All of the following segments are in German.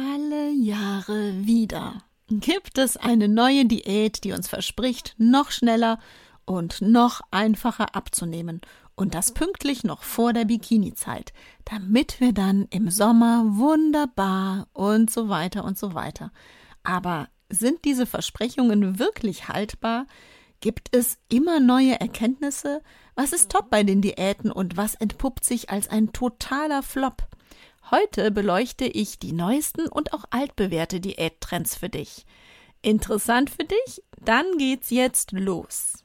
Alle Jahre wieder gibt es eine neue Diät, die uns verspricht, noch schneller und noch einfacher abzunehmen. Und das pünktlich noch vor der Bikini-Zeit, damit wir dann im Sommer wunderbar und so weiter und so weiter. Aber sind diese Versprechungen wirklich haltbar? Gibt es immer neue Erkenntnisse? Was ist top bei den Diäten und was entpuppt sich als ein totaler Flop? Heute beleuchte ich die neuesten und auch altbewährte Diättrends für dich. Interessant für dich? Dann geht's jetzt los.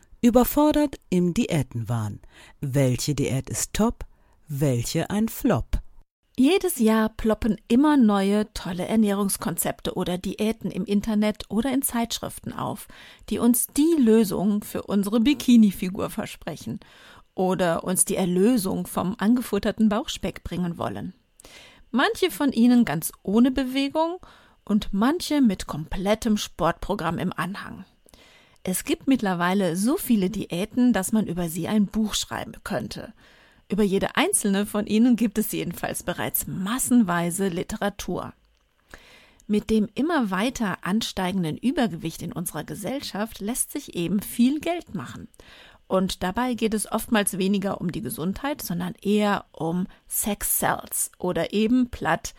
Überfordert im Diätenwahn. Welche Diät ist top, welche ein Flop? Jedes Jahr ploppen immer neue tolle Ernährungskonzepte oder Diäten im Internet oder in Zeitschriften auf, die uns die Lösung für unsere Bikini-Figur versprechen oder uns die Erlösung vom angefutterten Bauchspeck bringen wollen. Manche von ihnen ganz ohne Bewegung und manche mit komplettem Sportprogramm im Anhang. Es gibt mittlerweile so viele Diäten, dass man über sie ein Buch schreiben könnte. Über jede einzelne von ihnen gibt es jedenfalls bereits massenweise Literatur. Mit dem immer weiter ansteigenden Übergewicht in unserer Gesellschaft lässt sich eben viel Geld machen. Und dabei geht es oftmals weniger um die Gesundheit, sondern eher um Sex Cells oder eben platt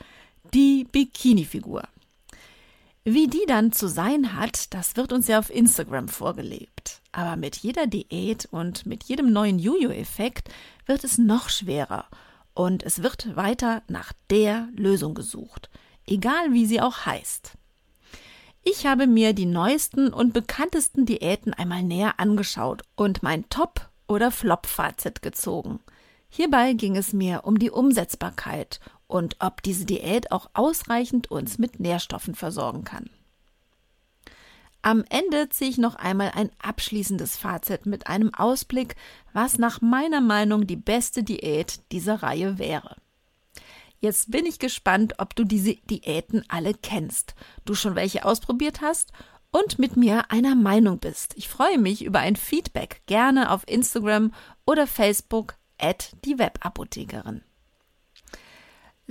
die Bikini-Figur. Wie die dann zu sein hat, das wird uns ja auf Instagram vorgelebt. Aber mit jeder Diät und mit jedem neuen Juju-Effekt wird es noch schwerer und es wird weiter nach der Lösung gesucht, egal wie sie auch heißt. Ich habe mir die neuesten und bekanntesten Diäten einmal näher angeschaut und mein Top- oder Flop-Fazit gezogen. Hierbei ging es mir um die Umsetzbarkeit und ob diese Diät auch ausreichend uns mit Nährstoffen versorgen kann. Am Ende ziehe ich noch einmal ein abschließendes Fazit mit einem Ausblick, was nach meiner Meinung die beste Diät dieser Reihe wäre. Jetzt bin ich gespannt, ob du diese Diäten alle kennst, du schon welche ausprobiert hast und mit mir einer Meinung bist. Ich freue mich über ein Feedback, gerne auf Instagram oder Facebook at die Webapothekerin.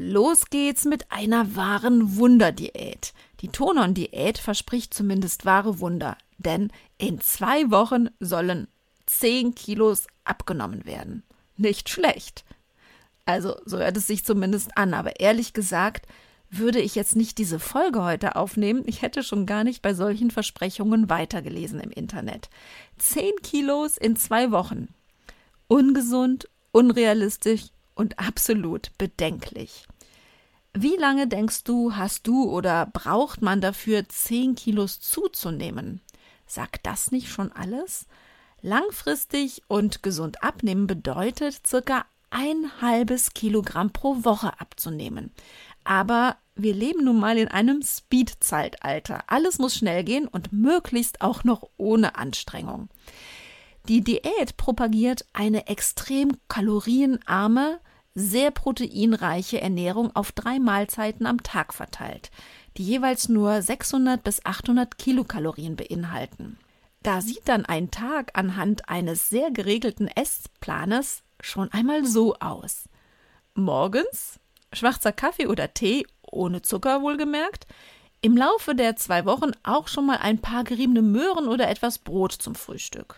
Los geht's mit einer wahren Wunderdiät. Die Tonon-Diät verspricht zumindest wahre Wunder, denn in zwei Wochen sollen 10 Kilos abgenommen werden. Nicht schlecht. Also, so hört es sich zumindest an, aber ehrlich gesagt, würde ich jetzt nicht diese Folge heute aufnehmen, ich hätte schon gar nicht bei solchen Versprechungen weitergelesen im Internet. 10 Kilos in zwei Wochen. Ungesund, unrealistisch und absolut bedenklich. Wie lange denkst du, hast du oder braucht man dafür, 10 Kilos zuzunehmen? Sagt das nicht schon alles? Langfristig und gesund abnehmen bedeutet circa ein halbes Kilogramm pro Woche abzunehmen. Aber wir leben nun mal in einem Speed-Zeitalter. Alles muss schnell gehen und möglichst auch noch ohne Anstrengung. Die Diät propagiert eine extrem kalorienarme, sehr proteinreiche Ernährung auf drei Mahlzeiten am Tag verteilt, die jeweils nur 600 bis 800 Kilokalorien beinhalten. Da sieht dann ein Tag anhand eines sehr geregelten Essplanes schon einmal so aus. Morgens schwarzer Kaffee oder Tee, ohne Zucker wohlgemerkt, im Laufe der zwei Wochen auch schon mal ein paar geriebene Möhren oder etwas Brot zum Frühstück.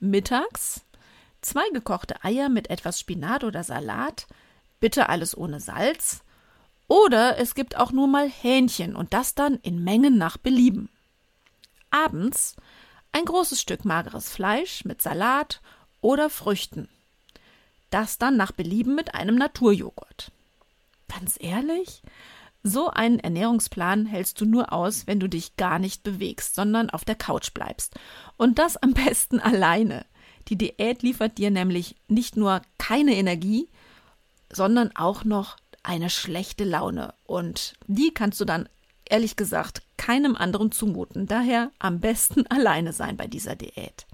Mittags zwei gekochte Eier mit etwas Spinat oder Salat, bitte alles ohne Salz, oder es gibt auch nur mal Hähnchen und das dann in Mengen nach Belieben. Abends ein großes Stück mageres Fleisch mit Salat oder Früchten. Das dann nach Belieben mit einem Naturjoghurt. Ganz ehrlich, So einen Ernährungsplan hältst du nur aus, wenn du dich gar nicht bewegst, sondern auf der Couch bleibst. Und das am besten alleine. Die Diät liefert dir nämlich nicht nur keine Energie, sondern auch noch eine schlechte Laune. Und die kannst du dann ehrlich gesagt keinem anderen zumuten. Daher am besten alleine sein bei dieser Diät.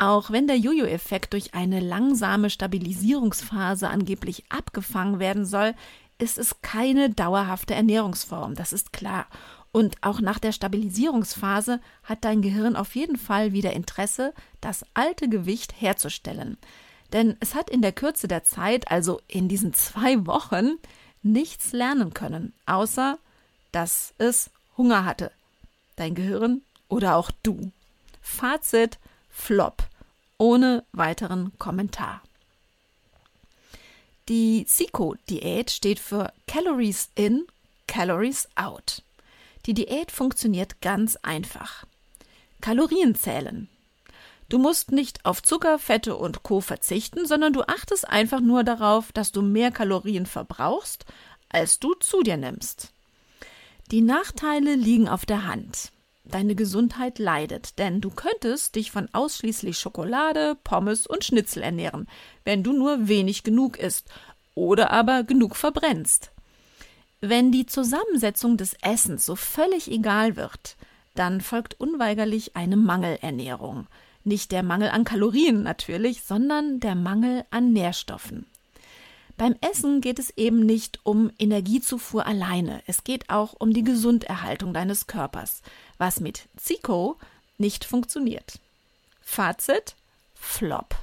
Auch wenn der Jojo-Effekt durch eine langsame Stabilisierungsphase angeblich abgefangen werden soll, ist es keine dauerhafte Ernährungsform, das ist klar. Und auch nach der Stabilisierungsphase hat dein Gehirn auf jeden Fall wieder Interesse, das alte Gewicht herzustellen. Denn es hat in der Kürze der Zeit, also in diesen zwei Wochen, nichts lernen können, außer dass es Hunger hatte. Dein Gehirn oder auch du. Fazit Flop. Ohne weiteren Kommentar. Die SICO-Diät steht für Calories in, Calories out. Die Diät funktioniert ganz einfach. Kalorien zählen. Du musst nicht auf Zucker, Fette und Co verzichten, sondern du achtest einfach nur darauf, dass du mehr Kalorien verbrauchst, als du zu dir nimmst. Die Nachteile liegen auf der Hand. Deine Gesundheit leidet, denn du könntest dich von ausschließlich Schokolade, Pommes und Schnitzel ernähren, wenn du nur wenig genug isst oder aber genug verbrennst. Wenn die Zusammensetzung des Essens so völlig egal wird, dann folgt unweigerlich eine Mangelernährung. Nicht der Mangel an Kalorien natürlich, sondern der Mangel an Nährstoffen. Beim Essen geht es eben nicht um Energiezufuhr alleine, es geht auch um die Gesunderhaltung deines Körpers, was mit Zico nicht funktioniert. Fazit: Flop.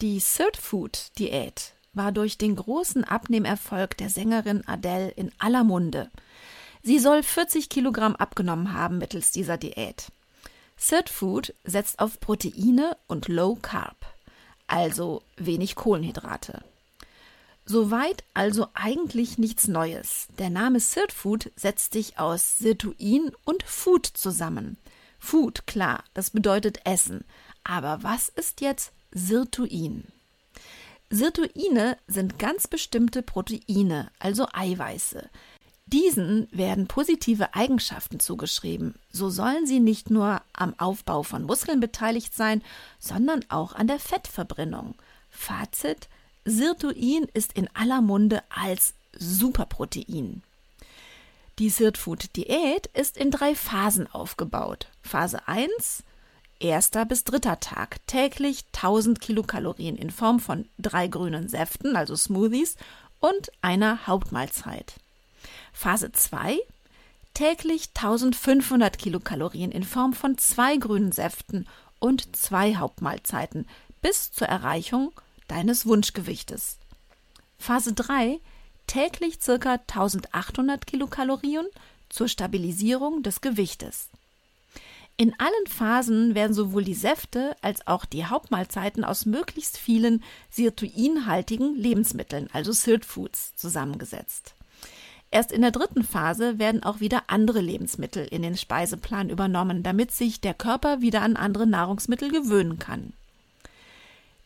Die Third Food Diät war durch den großen Abnehmerfolg der Sängerin Adele in aller Munde. Sie soll 40 Kilogramm abgenommen haben mittels dieser Diät. Third Food setzt auf Proteine und Low Carb also wenig Kohlenhydrate. Soweit also eigentlich nichts Neues. Der Name Sirt Food setzt sich aus Sirtuin und Food zusammen. Food, klar, das bedeutet Essen. Aber was ist jetzt Sirtuin? Sirtuine sind ganz bestimmte Proteine, also Eiweiße, diesen werden positive Eigenschaften zugeschrieben. So sollen sie nicht nur am Aufbau von Muskeln beteiligt sein, sondern auch an der Fettverbrennung. Fazit: Sirtuin ist in aller Munde als Superprotein. Die Sirtfood-Diät ist in drei Phasen aufgebaut. Phase 1, erster bis dritter Tag, täglich 1000 Kilokalorien in Form von drei grünen Säften, also Smoothies, und einer Hauptmahlzeit. Phase 2 täglich 1500 Kilokalorien in Form von zwei grünen Säften und zwei Hauptmahlzeiten bis zur Erreichung deines Wunschgewichtes. Phase 3 täglich ca. 1800 Kilokalorien zur Stabilisierung des Gewichtes. In allen Phasen werden sowohl die Säfte als auch die Hauptmahlzeiten aus möglichst vielen sirtuinhaltigen Lebensmitteln, also Sirt Foods, zusammengesetzt. Erst in der dritten Phase werden auch wieder andere Lebensmittel in den Speiseplan übernommen, damit sich der Körper wieder an andere Nahrungsmittel gewöhnen kann.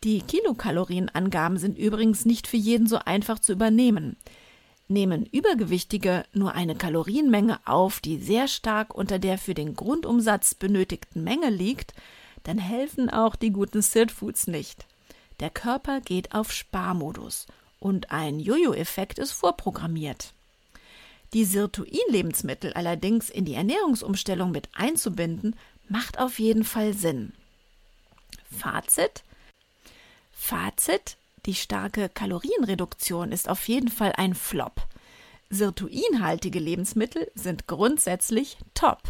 Die Kilokalorienangaben sind übrigens nicht für jeden so einfach zu übernehmen. Nehmen Übergewichtige nur eine Kalorienmenge auf, die sehr stark unter der für den Grundumsatz benötigten Menge liegt, dann helfen auch die guten Sirt Foods nicht. Der Körper geht auf Sparmodus und ein Jojo-Effekt ist vorprogrammiert. Die Sirtuin-Lebensmittel allerdings in die Ernährungsumstellung mit einzubinden, macht auf jeden Fall Sinn. Fazit? Fazit: Die starke Kalorienreduktion ist auf jeden Fall ein Flop. Sirtuinhaltige Lebensmittel sind grundsätzlich top.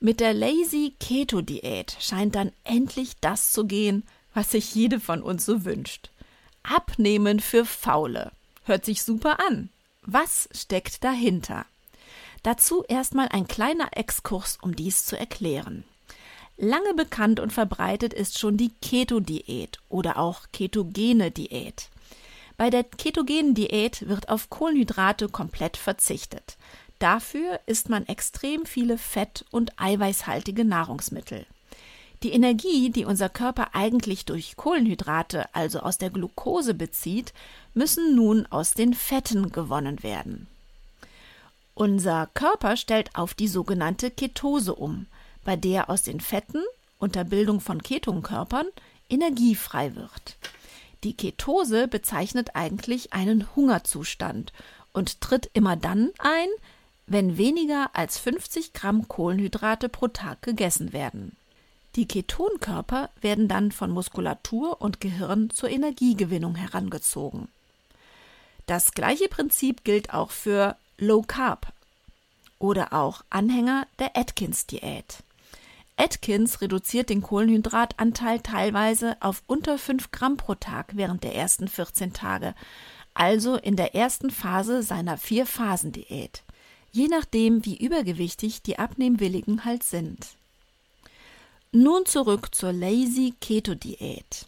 Mit der Lazy Keto Diät scheint dann endlich das zu gehen, was sich jede von uns so wünscht. Abnehmen für Faule. Hört sich super an. Was steckt dahinter? Dazu erstmal ein kleiner Exkurs, um dies zu erklären. Lange bekannt und verbreitet ist schon die Keto-Diät oder auch ketogene Diät. Bei der ketogenen Diät wird auf Kohlenhydrate komplett verzichtet. Dafür isst man extrem viele fett- und eiweißhaltige Nahrungsmittel. Die Energie, die unser Körper eigentlich durch Kohlenhydrate, also aus der Glucose bezieht, müssen nun aus den Fetten gewonnen werden. Unser Körper stellt auf die sogenannte Ketose um, bei der aus den Fetten unter Bildung von Ketonkörpern Energie frei wird. Die Ketose bezeichnet eigentlich einen Hungerzustand und tritt immer dann ein, wenn weniger als 50 Gramm Kohlenhydrate pro Tag gegessen werden. Die Ketonkörper werden dann von Muskulatur und Gehirn zur Energiegewinnung herangezogen. Das gleiche Prinzip gilt auch für Low Carb oder auch Anhänger der Atkins-Diät. Atkins reduziert den Kohlenhydratanteil teilweise auf unter 5 Gramm pro Tag während der ersten 14 Tage, also in der ersten Phase seiner Vier-Phasen-Diät. Je nachdem, wie übergewichtig die Abnehmwilligen halt sind. Nun zurück zur Lazy Keto Diät.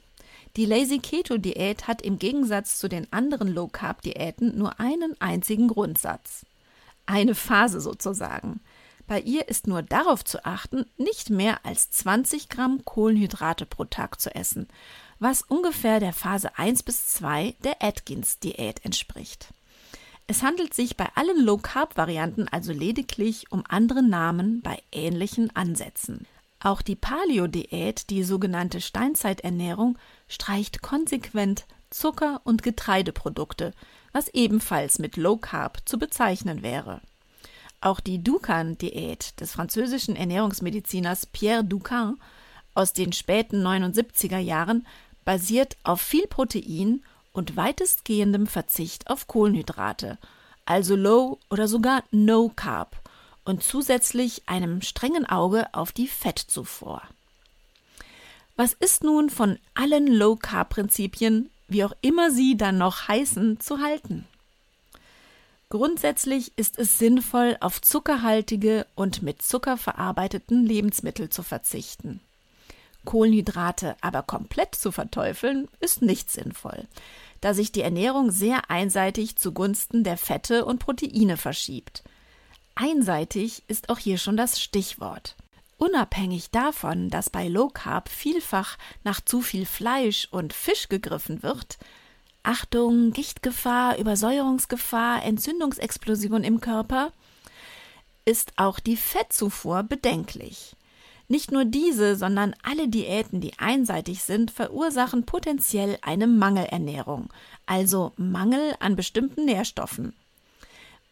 Die Lazy Keto Diät hat im Gegensatz zu den anderen Low Carb Diäten nur einen einzigen Grundsatz. Eine Phase sozusagen. Bei ihr ist nur darauf zu achten, nicht mehr als 20 Gramm Kohlenhydrate pro Tag zu essen, was ungefähr der Phase 1 bis 2 der Atkins-Diät entspricht. Es handelt sich bei allen Low-Carb-Varianten also lediglich um andere Namen bei ähnlichen Ansätzen. Auch die Paleo-Diät, die sogenannte Steinzeiternährung, streicht konsequent Zucker- und Getreideprodukte, was ebenfalls mit Low Carb zu bezeichnen wäre. Auch die Dukan-Diät des französischen Ernährungsmediziners Pierre Ducan aus den späten 79er Jahren basiert auf viel Protein und weitestgehendem Verzicht auf Kohlenhydrate, also Low oder sogar No Carb und zusätzlich einem strengen Auge auf die Fettzufuhr. Was ist nun von allen Low-Carb-Prinzipien, wie auch immer sie dann noch heißen, zu halten? Grundsätzlich ist es sinnvoll, auf zuckerhaltige und mit Zucker verarbeiteten Lebensmittel zu verzichten. Kohlenhydrate aber komplett zu verteufeln, ist nicht sinnvoll, da sich die Ernährung sehr einseitig zugunsten der Fette und Proteine verschiebt. Einseitig ist auch hier schon das Stichwort. Unabhängig davon, dass bei Low Carb vielfach nach zu viel Fleisch und Fisch gegriffen wird, Achtung, Gichtgefahr, Übersäuerungsgefahr, Entzündungsexplosion im Körper, ist auch die Fettzufuhr bedenklich. Nicht nur diese, sondern alle Diäten, die einseitig sind, verursachen potenziell eine Mangelernährung, also Mangel an bestimmten Nährstoffen.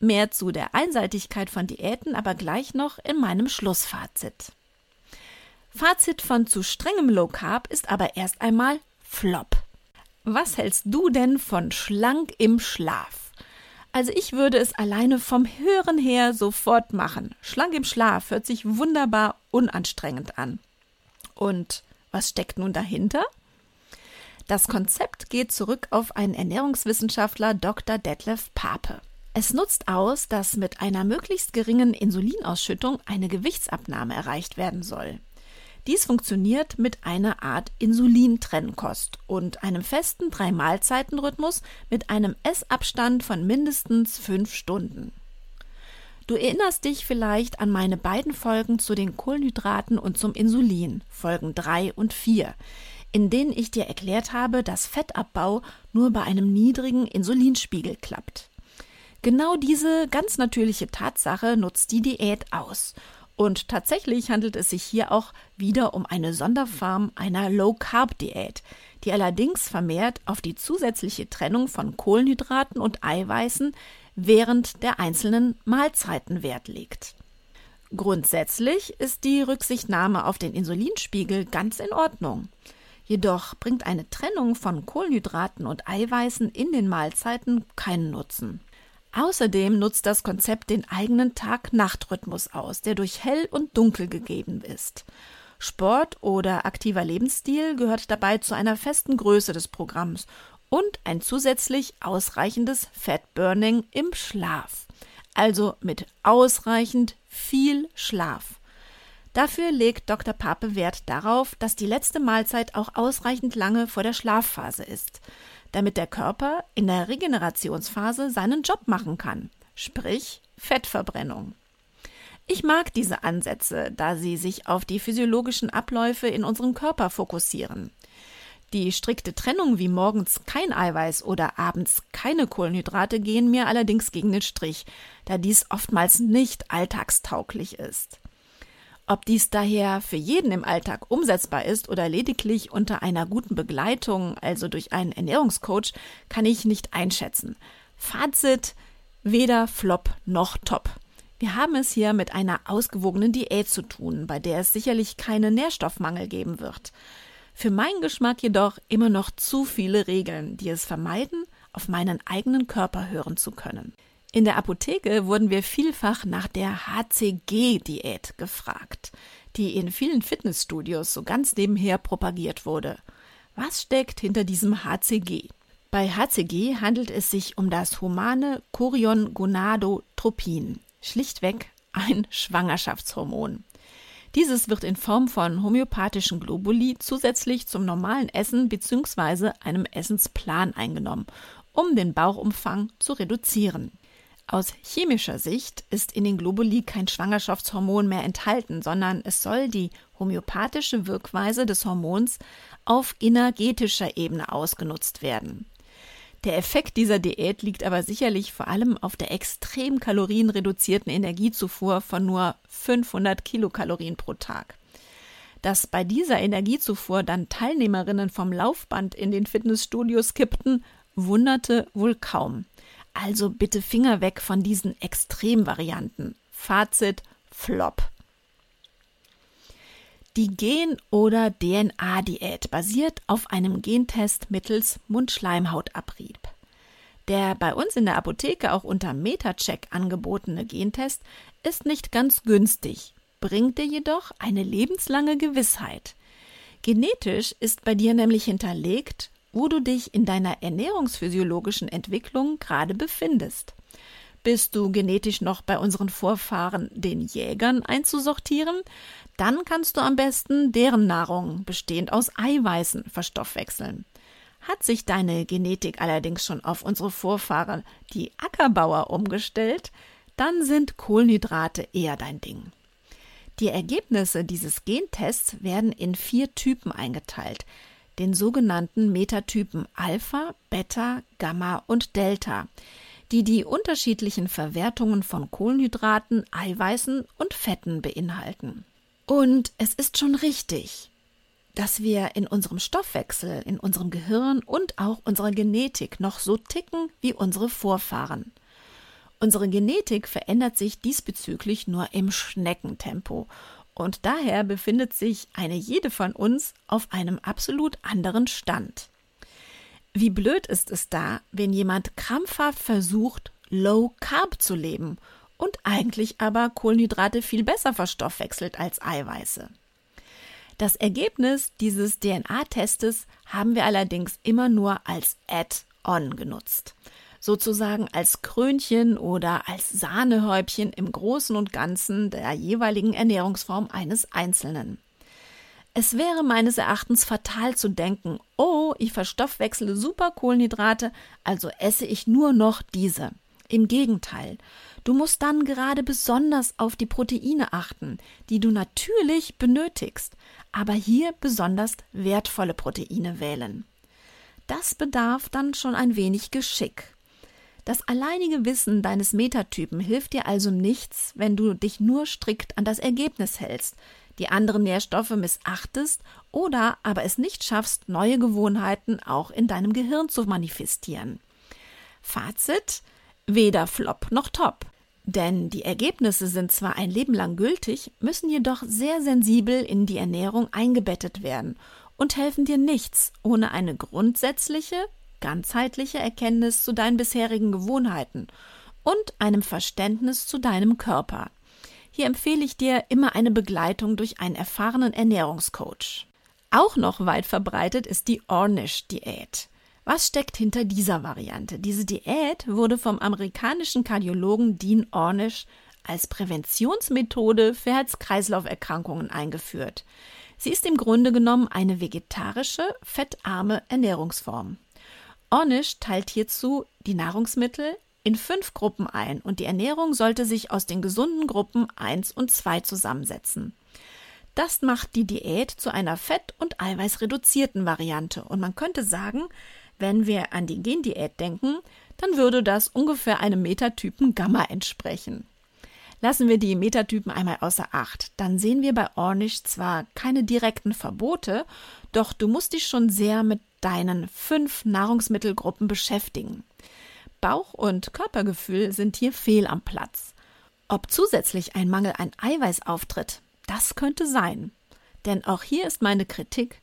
Mehr zu der Einseitigkeit von Diäten aber gleich noch in meinem Schlussfazit. Fazit von zu strengem Low Carb ist aber erst einmal Flop. Was hältst du denn von schlank im Schlaf? Also ich würde es alleine vom Hören her sofort machen. Schlank im Schlaf hört sich wunderbar unanstrengend an. Und was steckt nun dahinter? Das Konzept geht zurück auf einen Ernährungswissenschaftler Dr. Detlef Pape. Es nutzt aus, dass mit einer möglichst geringen Insulinausschüttung eine Gewichtsabnahme erreicht werden soll. Dies funktioniert mit einer Art Insulintrennkost und einem festen Drei-Mahlzeiten-Rhythmus mit einem Essabstand von mindestens fünf Stunden. Du erinnerst dich vielleicht an meine beiden Folgen zu den Kohlenhydraten und zum Insulin, Folgen 3 und 4, in denen ich dir erklärt habe, dass Fettabbau nur bei einem niedrigen Insulinspiegel klappt. Genau diese ganz natürliche Tatsache nutzt die Diät aus. Und tatsächlich handelt es sich hier auch wieder um eine Sonderform einer Low-Carb-Diät, die allerdings vermehrt auf die zusätzliche Trennung von Kohlenhydraten und Eiweißen während der einzelnen Mahlzeiten Wert legt. Grundsätzlich ist die Rücksichtnahme auf den Insulinspiegel ganz in Ordnung. Jedoch bringt eine Trennung von Kohlenhydraten und Eiweißen in den Mahlzeiten keinen Nutzen. Außerdem nutzt das Konzept den eigenen Tag-Nacht-Rhythmus aus, der durch hell und dunkel gegeben ist. Sport oder aktiver Lebensstil gehört dabei zu einer festen Größe des Programms und ein zusätzlich ausreichendes Fatburning im Schlaf. Also mit ausreichend viel Schlaf. Dafür legt Dr. Pape Wert darauf, dass die letzte Mahlzeit auch ausreichend lange vor der Schlafphase ist damit der Körper in der Regenerationsphase seinen Job machen kann, sprich Fettverbrennung. Ich mag diese Ansätze, da sie sich auf die physiologischen Abläufe in unserem Körper fokussieren. Die strikte Trennung wie morgens kein Eiweiß oder abends keine Kohlenhydrate gehen mir allerdings gegen den Strich, da dies oftmals nicht alltagstauglich ist. Ob dies daher für jeden im Alltag umsetzbar ist oder lediglich unter einer guten Begleitung, also durch einen Ernährungscoach, kann ich nicht einschätzen. Fazit: weder Flop noch Top. Wir haben es hier mit einer ausgewogenen Diät zu tun, bei der es sicherlich keinen Nährstoffmangel geben wird. Für meinen Geschmack jedoch immer noch zu viele Regeln, die es vermeiden, auf meinen eigenen Körper hören zu können. In der Apotheke wurden wir vielfach nach der HCG-Diät gefragt, die in vielen Fitnessstudios so ganz nebenher propagiert wurde. Was steckt hinter diesem HCG? Bei HCG handelt es sich um das humane Chorion-Gonadotropin, schlichtweg ein Schwangerschaftshormon. Dieses wird in Form von homöopathischen Globuli zusätzlich zum normalen Essen bzw. einem Essensplan eingenommen, um den Bauchumfang zu reduzieren. Aus chemischer Sicht ist in den Globuli kein Schwangerschaftshormon mehr enthalten, sondern es soll die homöopathische Wirkweise des Hormons auf energetischer Ebene ausgenutzt werden. Der Effekt dieser Diät liegt aber sicherlich vor allem auf der extrem kalorienreduzierten Energiezufuhr von nur 500 Kilokalorien pro Tag. Dass bei dieser Energiezufuhr dann Teilnehmerinnen vom Laufband in den Fitnessstudios kippten, wunderte wohl kaum. Also bitte Finger weg von diesen Extremvarianten. Fazit Flop. Die Gen- oder DNA-Diät basiert auf einem Gentest mittels Mundschleimhautabrieb. Der bei uns in der Apotheke auch unter Metacheck angebotene Gentest ist nicht ganz günstig, bringt dir jedoch eine lebenslange Gewissheit. Genetisch ist bei dir nämlich hinterlegt, wo du dich in deiner ernährungsphysiologischen Entwicklung gerade befindest. Bist du genetisch noch bei unseren Vorfahren, den Jägern, einzusortieren, dann kannst du am besten deren Nahrung, bestehend aus Eiweißen, verstoffwechseln. Hat sich deine Genetik allerdings schon auf unsere Vorfahren, die Ackerbauer, umgestellt, dann sind Kohlenhydrate eher dein Ding. Die Ergebnisse dieses Gentests werden in vier Typen eingeteilt, den sogenannten Metatypen Alpha, Beta, Gamma und Delta, die die unterschiedlichen Verwertungen von Kohlenhydraten, Eiweißen und Fetten beinhalten. Und es ist schon richtig, dass wir in unserem Stoffwechsel, in unserem Gehirn und auch unserer Genetik noch so ticken wie unsere Vorfahren. Unsere Genetik verändert sich diesbezüglich nur im Schneckentempo und daher befindet sich eine jede von uns auf einem absolut anderen Stand. Wie blöd ist es da, wenn jemand krampfhaft versucht, Low Carb zu leben und eigentlich aber Kohlenhydrate viel besser verstoffwechselt als Eiweiße. Das Ergebnis dieses DNA-Testes haben wir allerdings immer nur als Add-on genutzt, sozusagen als Krönchen oder als Sahnehäubchen im Großen und Ganzen der jeweiligen Ernährungsform eines Einzelnen. Es wäre meines Erachtens fatal zu denken, oh, ich verstoffwechsle super Kohlenhydrate, also esse ich nur noch diese. Im Gegenteil, du musst dann gerade besonders auf die Proteine achten, die du natürlich benötigst, aber hier besonders wertvolle Proteine wählen. Das bedarf dann schon ein wenig Geschick. Das alleinige Wissen deines Metatypen hilft dir also nichts, wenn du dich nur strikt an das Ergebnis hältst, die anderen Nährstoffe missachtest oder aber es nicht schaffst, neue Gewohnheiten auch in deinem Gehirn zu manifestieren. Fazit weder Flop noch Top. Denn die Ergebnisse sind zwar ein Leben lang gültig, müssen jedoch sehr sensibel in die Ernährung eingebettet werden und helfen dir nichts ohne eine grundsätzliche, ganzheitliche Erkenntnis zu deinen bisherigen Gewohnheiten und einem Verständnis zu deinem Körper. Hier empfehle ich dir immer eine Begleitung durch einen erfahrenen Ernährungscoach. Auch noch weit verbreitet ist die Ornish-Diät. Was steckt hinter dieser Variante? Diese Diät wurde vom amerikanischen Kardiologen Dean Ornish als Präventionsmethode für Herz-Kreislauf-Erkrankungen eingeführt. Sie ist im Grunde genommen eine vegetarische, fettarme Ernährungsform. Ornish teilt hierzu die Nahrungsmittel in fünf Gruppen ein und die Ernährung sollte sich aus den gesunden Gruppen 1 und 2 zusammensetzen. Das macht die Diät zu einer fett- und eiweißreduzierten Variante und man könnte sagen, wenn wir an die Gendiät denken, dann würde das ungefähr einem Metatypen Gamma entsprechen. Lassen wir die Metatypen einmal außer Acht, dann sehen wir bei Ornish zwar keine direkten Verbote, doch du musst dich schon sehr mit deinen fünf Nahrungsmittelgruppen beschäftigen. Bauch- und Körpergefühl sind hier fehl am Platz. Ob zusätzlich ein Mangel an Eiweiß auftritt, das könnte sein. Denn auch hier ist meine Kritik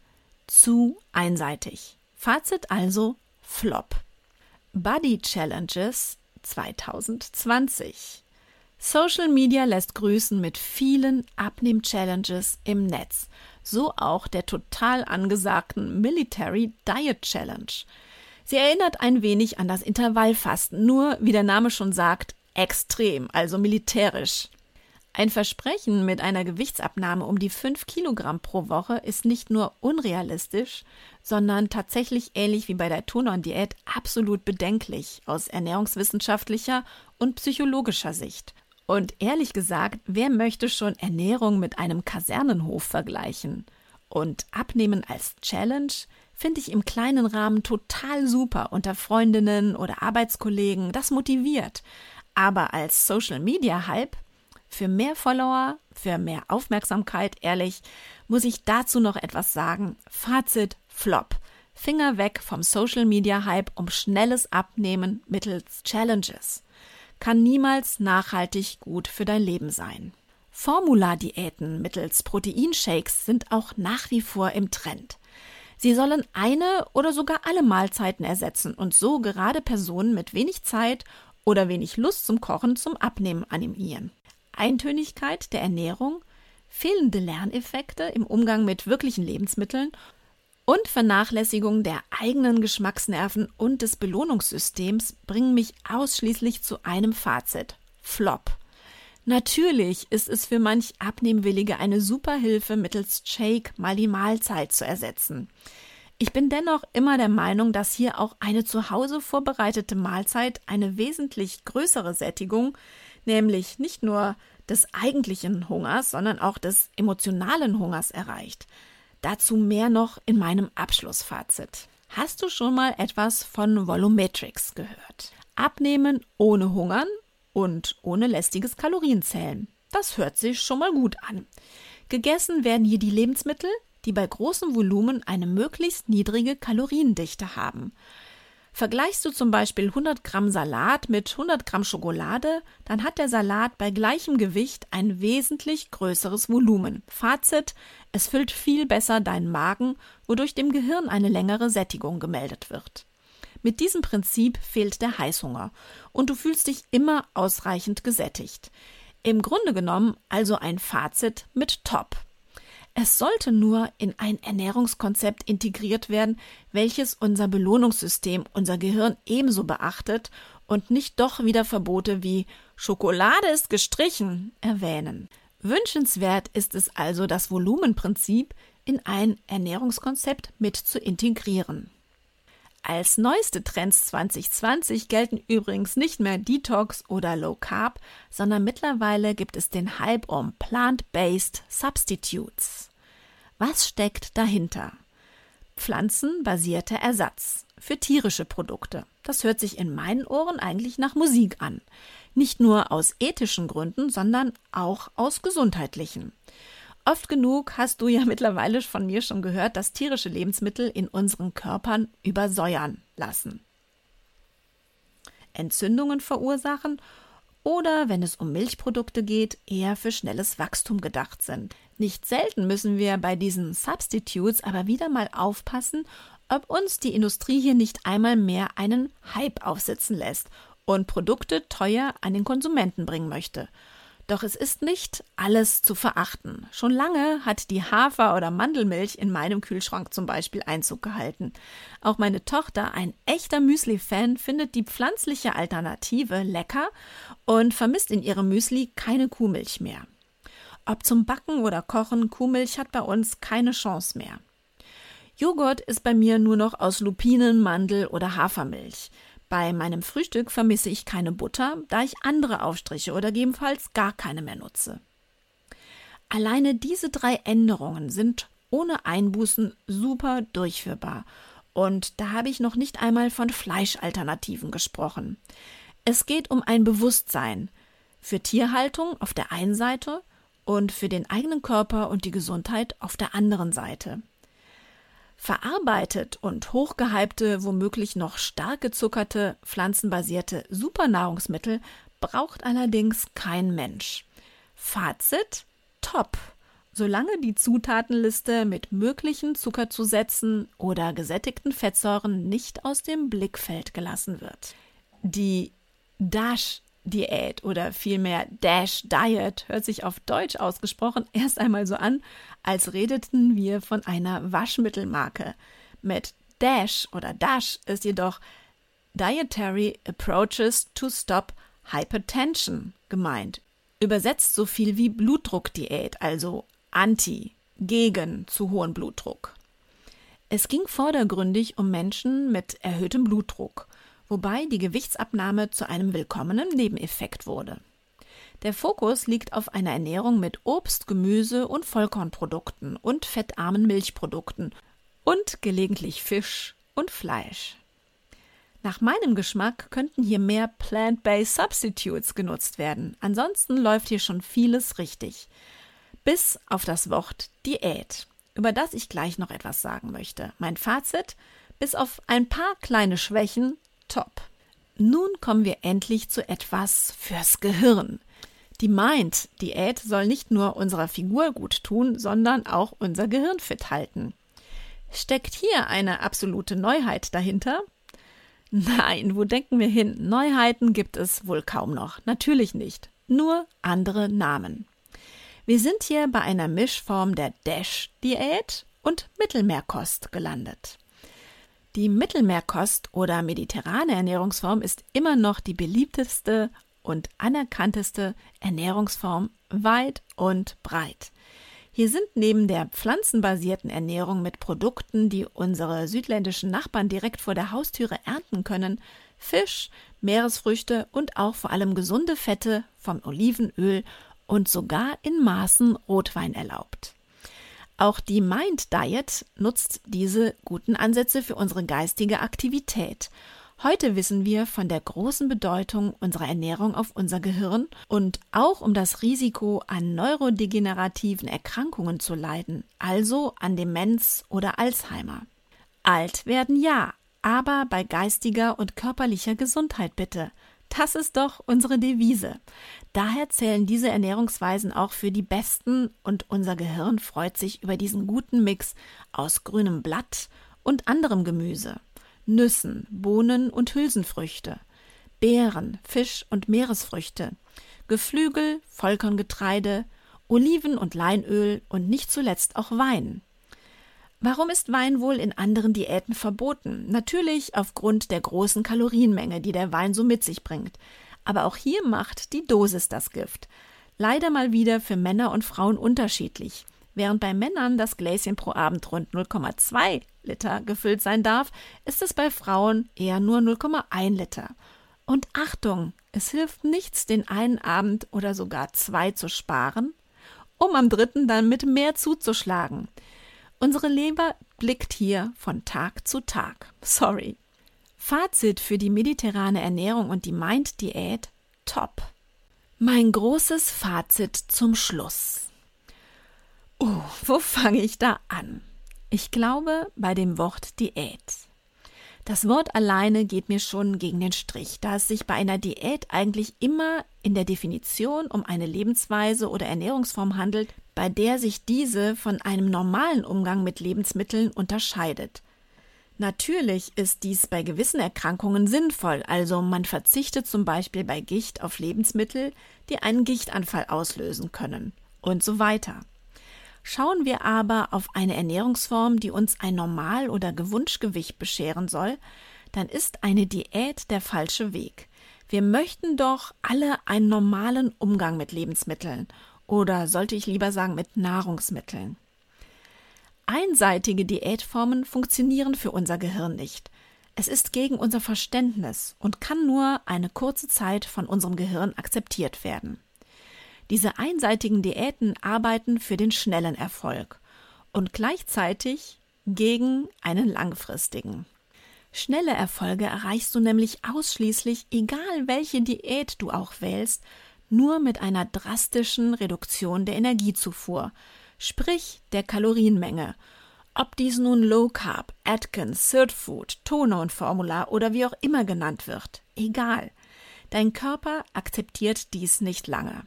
zu einseitig. Fazit also Flop. Body Challenges 2020. Social Media lässt grüßen mit vielen Abnehm-Challenges im Netz. So auch der total angesagten Military Diet Challenge. Sie erinnert ein wenig an das Intervallfasten, nur wie der Name schon sagt, extrem, also militärisch. Ein Versprechen mit einer Gewichtsabnahme um die 5 Kilogramm pro Woche ist nicht nur unrealistisch, sondern tatsächlich ähnlich wie bei der Tonon-Diät absolut bedenklich aus ernährungswissenschaftlicher und psychologischer Sicht. Und ehrlich gesagt, wer möchte schon Ernährung mit einem Kasernenhof vergleichen? Und Abnehmen als Challenge finde ich im kleinen Rahmen total super unter Freundinnen oder Arbeitskollegen, das motiviert. Aber als Social Media Hype für mehr Follower, für mehr Aufmerksamkeit, ehrlich, muss ich dazu noch etwas sagen. Fazit Flop. Finger weg vom Social Media Hype um schnelles Abnehmen mittels Challenges kann niemals nachhaltig gut für dein Leben sein. Formula-Diäten mittels Proteinshakes sind auch nach wie vor im Trend. Sie sollen eine oder sogar alle Mahlzeiten ersetzen und so gerade Personen mit wenig Zeit oder wenig Lust zum Kochen zum Abnehmen animieren. Eintönigkeit der Ernährung, fehlende Lerneffekte im Umgang mit wirklichen Lebensmitteln und Vernachlässigung der eigenen Geschmacksnerven und des Belohnungssystems bringen mich ausschließlich zu einem Fazit. Flop. Natürlich ist es für manch Abnehmwillige eine super Hilfe, mittels Shake mal die Mahlzeit zu ersetzen. Ich bin dennoch immer der Meinung, dass hier auch eine zu Hause vorbereitete Mahlzeit eine wesentlich größere Sättigung, nämlich nicht nur des eigentlichen Hungers, sondern auch des emotionalen Hungers erreicht. Dazu mehr noch in meinem Abschlussfazit. Hast du schon mal etwas von Volumetrics gehört? Abnehmen ohne Hungern und ohne lästiges Kalorienzählen. Das hört sich schon mal gut an. Gegessen werden hier die Lebensmittel, die bei großem Volumen eine möglichst niedrige Kaloriendichte haben. Vergleichst du zum Beispiel 100 Gramm Salat mit 100 Gramm Schokolade, dann hat der Salat bei gleichem Gewicht ein wesentlich größeres Volumen. Fazit, es füllt viel besser deinen Magen, wodurch dem Gehirn eine längere Sättigung gemeldet wird. Mit diesem Prinzip fehlt der Heißhunger und du fühlst dich immer ausreichend gesättigt. Im Grunde genommen also ein Fazit mit Top. Es sollte nur in ein Ernährungskonzept integriert werden, welches unser Belohnungssystem, unser Gehirn ebenso beachtet und nicht doch wieder Verbote wie Schokolade ist gestrichen erwähnen. Wünschenswert ist es also, das Volumenprinzip in ein Ernährungskonzept mit zu integrieren. Als neueste Trends 2020 gelten übrigens nicht mehr Detox oder Low Carb, sondern mittlerweile gibt es den Hype um Plant-Based Substitutes. Was steckt dahinter? Pflanzenbasierter Ersatz für tierische Produkte. Das hört sich in meinen Ohren eigentlich nach Musik an. Nicht nur aus ethischen Gründen, sondern auch aus gesundheitlichen. Oft genug hast du ja mittlerweile von mir schon gehört, dass tierische Lebensmittel in unseren Körpern übersäuern lassen. Entzündungen verursachen oder, wenn es um Milchprodukte geht, eher für schnelles Wachstum gedacht sind. Nicht selten müssen wir bei diesen Substitutes aber wieder mal aufpassen, ob uns die Industrie hier nicht einmal mehr einen Hype aufsitzen lässt und Produkte teuer an den Konsumenten bringen möchte. Doch es ist nicht alles zu verachten. Schon lange hat die Hafer- oder Mandelmilch in meinem Kühlschrank zum Beispiel Einzug gehalten. Auch meine Tochter, ein echter Müsli-Fan, findet die pflanzliche Alternative lecker und vermisst in ihrem Müsli keine Kuhmilch mehr. Ob zum Backen oder Kochen, Kuhmilch hat bei uns keine Chance mehr. Joghurt ist bei mir nur noch aus Lupinen, Mandel oder Hafermilch. Bei meinem Frühstück vermisse ich keine Butter, da ich andere Aufstriche oder gegebenenfalls gar keine mehr nutze. Alleine diese drei Änderungen sind ohne Einbußen super durchführbar. Und da habe ich noch nicht einmal von Fleischalternativen gesprochen. Es geht um ein Bewusstsein für Tierhaltung auf der einen Seite und für den eigenen Körper und die Gesundheit auf der anderen Seite. Verarbeitet und hochgehypte, womöglich noch stark gezuckerte, pflanzenbasierte Supernahrungsmittel braucht allerdings kein Mensch. Fazit: Top! Solange die Zutatenliste mit möglichen Zuckerzusätzen oder gesättigten Fettsäuren nicht aus dem Blickfeld gelassen wird. Die Dash Diät oder vielmehr Dash Diet hört sich auf Deutsch ausgesprochen erst einmal so an, als redeten wir von einer Waschmittelmarke. Mit Dash oder Dash ist jedoch Dietary Approaches to Stop Hypertension gemeint. Übersetzt so viel wie Blutdruckdiät, also anti, gegen zu hohen Blutdruck. Es ging vordergründig um Menschen mit erhöhtem Blutdruck wobei die Gewichtsabnahme zu einem willkommenen Nebeneffekt wurde. Der Fokus liegt auf einer Ernährung mit Obst, Gemüse und Vollkornprodukten und fettarmen Milchprodukten und gelegentlich Fisch und Fleisch. Nach meinem Geschmack könnten hier mehr Plant-Based Substitutes genutzt werden. Ansonsten läuft hier schon vieles richtig. Bis auf das Wort Diät, über das ich gleich noch etwas sagen möchte. Mein Fazit: bis auf ein paar kleine Schwächen Top. Nun kommen wir endlich zu etwas fürs Gehirn. Die Mind-Diät soll nicht nur unserer Figur gut tun, sondern auch unser Gehirn fit halten. Steckt hier eine absolute Neuheit dahinter? Nein, wo denken wir hin? Neuheiten gibt es wohl kaum noch. Natürlich nicht. Nur andere Namen. Wir sind hier bei einer Mischform der Dash-Diät und Mittelmeerkost gelandet. Die Mittelmeerkost oder mediterrane Ernährungsform ist immer noch die beliebteste und anerkannteste Ernährungsform weit und breit. Hier sind neben der pflanzenbasierten Ernährung mit Produkten, die unsere südländischen Nachbarn direkt vor der Haustüre ernten können, Fisch, Meeresfrüchte und auch vor allem gesunde Fette vom Olivenöl und sogar in Maßen Rotwein erlaubt. Auch die Mind Diet nutzt diese guten Ansätze für unsere geistige Aktivität. Heute wissen wir von der großen Bedeutung unserer Ernährung auf unser Gehirn und auch um das Risiko, an neurodegenerativen Erkrankungen zu leiden, also an Demenz oder Alzheimer. Alt werden ja, aber bei geistiger und körperlicher Gesundheit bitte. Das ist doch unsere Devise. Daher zählen diese Ernährungsweisen auch für die besten und unser Gehirn freut sich über diesen guten Mix aus grünem Blatt und anderem Gemüse, Nüssen, Bohnen und Hülsenfrüchte, Beeren, Fisch und Meeresfrüchte, Geflügel, Vollkorngetreide, Oliven und Leinöl und nicht zuletzt auch Wein. Warum ist Wein wohl in anderen Diäten verboten? Natürlich aufgrund der großen Kalorienmenge, die der Wein so mit sich bringt. Aber auch hier macht die Dosis das Gift. Leider mal wieder für Männer und Frauen unterschiedlich. Während bei Männern das Gläschen pro Abend rund 0,2 Liter gefüllt sein darf, ist es bei Frauen eher nur 0,1 Liter. Und Achtung, es hilft nichts, den einen Abend oder sogar zwei zu sparen, um am dritten dann mit mehr zuzuschlagen. Unsere Leber blickt hier von Tag zu Tag. Sorry. Fazit für die mediterrane Ernährung und die Mind-Diät: top. Mein großes Fazit zum Schluss. Oh, wo fange ich da an? Ich glaube bei dem Wort Diät. Das Wort alleine geht mir schon gegen den Strich, da es sich bei einer Diät eigentlich immer in der Definition um eine Lebensweise oder Ernährungsform handelt, bei der sich diese von einem normalen Umgang mit Lebensmitteln unterscheidet. Natürlich ist dies bei gewissen Erkrankungen sinnvoll, also man verzichtet zum Beispiel bei Gicht auf Lebensmittel, die einen Gichtanfall auslösen können und so weiter. Schauen wir aber auf eine Ernährungsform, die uns ein Normal- oder Gewunschgewicht bescheren soll, dann ist eine Diät der falsche Weg. Wir möchten doch alle einen normalen Umgang mit Lebensmitteln oder sollte ich lieber sagen mit Nahrungsmitteln. Einseitige Diätformen funktionieren für unser Gehirn nicht. Es ist gegen unser Verständnis und kann nur eine kurze Zeit von unserem Gehirn akzeptiert werden. Diese einseitigen Diäten arbeiten für den schnellen Erfolg und gleichzeitig gegen einen langfristigen. Schnelle Erfolge erreichst du nämlich ausschließlich, egal welche Diät du auch wählst, nur mit einer drastischen Reduktion der Energiezufuhr, sprich der Kalorienmenge. Ob dies nun Low Carb, Atkins, Third Food, Tonone-Formular oder wie auch immer genannt wird, egal. Dein Körper akzeptiert dies nicht lange.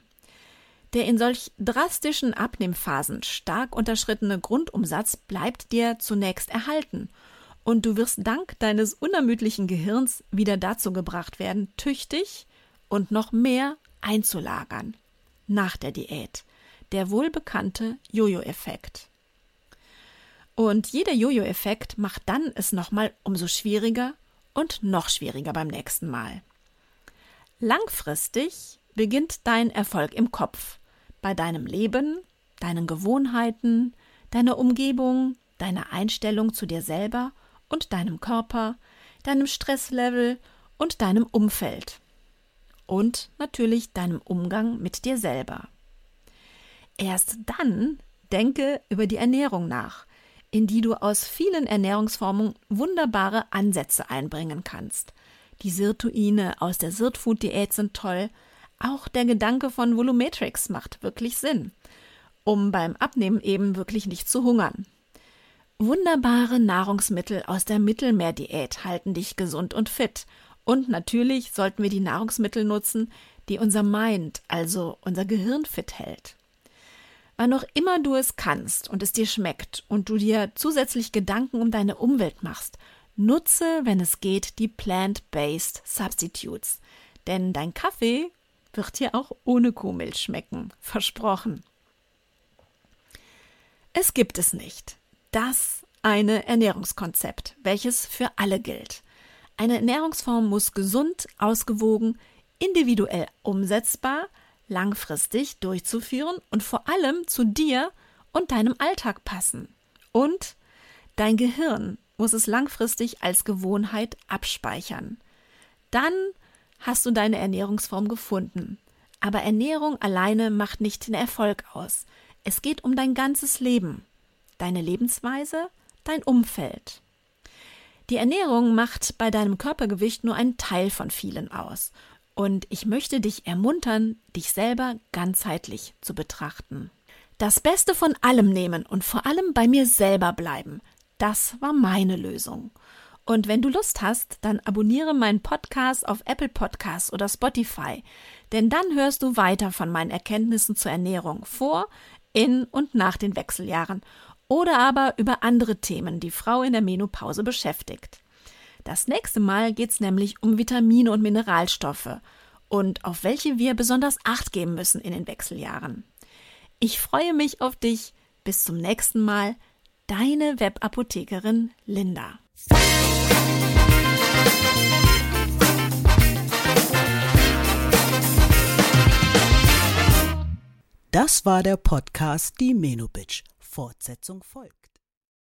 Der in solch drastischen Abnehmphasen stark unterschrittene Grundumsatz bleibt dir zunächst erhalten und du wirst dank deines unermüdlichen Gehirns wieder dazu gebracht werden, tüchtig und noch mehr einzulagern. Nach der Diät. Der wohlbekannte Jojo-Effekt. Und jeder Jojo-Effekt macht dann es nochmal umso schwieriger und noch schwieriger beim nächsten Mal. Langfristig beginnt dein Erfolg im Kopf, bei deinem Leben, deinen Gewohnheiten, deiner Umgebung, deiner Einstellung zu dir selber und deinem Körper, deinem Stresslevel und deinem Umfeld. Und natürlich deinem Umgang mit dir selber. Erst dann denke über die Ernährung nach, in die du aus vielen Ernährungsformen wunderbare Ansätze einbringen kannst. Die Sirtuine aus der Sirtfood-Diät sind toll, auch der Gedanke von Volumetrix macht wirklich Sinn, um beim Abnehmen eben wirklich nicht zu hungern. Wunderbare Nahrungsmittel aus der Mittelmeerdiät halten dich gesund und fit. Und natürlich sollten wir die Nahrungsmittel nutzen, die unser Mind, also unser Gehirn fit hält. Wann auch immer du es kannst und es dir schmeckt und du dir zusätzlich Gedanken um deine Umwelt machst, nutze, wenn es geht, die Plant-Based Substitutes. Denn dein Kaffee wird dir auch ohne Kuhmilch schmecken. Versprochen. Es gibt es nicht. Das eine Ernährungskonzept, welches für alle gilt. Eine Ernährungsform muss gesund, ausgewogen, individuell umsetzbar, langfristig durchzuführen und vor allem zu dir und deinem Alltag passen. Und dein Gehirn muss es langfristig als Gewohnheit abspeichern. Dann hast du deine Ernährungsform gefunden. Aber Ernährung alleine macht nicht den Erfolg aus. Es geht um dein ganzes Leben, deine Lebensweise, dein Umfeld. Die Ernährung macht bei deinem Körpergewicht nur einen Teil von vielen aus. Und ich möchte dich ermuntern, dich selber ganzheitlich zu betrachten. Das Beste von allem nehmen und vor allem bei mir selber bleiben. Das war meine Lösung. Und wenn du Lust hast, dann abonniere meinen Podcast auf Apple Podcasts oder Spotify, denn dann hörst du weiter von meinen Erkenntnissen zur Ernährung vor, in und nach den Wechseljahren oder aber über andere Themen, die Frau in der Menopause beschäftigt. Das nächste Mal geht's nämlich um Vitamine und Mineralstoffe und auf welche wir besonders Acht geben müssen in den Wechseljahren. Ich freue mich auf dich. Bis zum nächsten Mal. Deine Webapothekerin Linda. Das war der Podcast Die Menobitch. Fortsetzung folgt.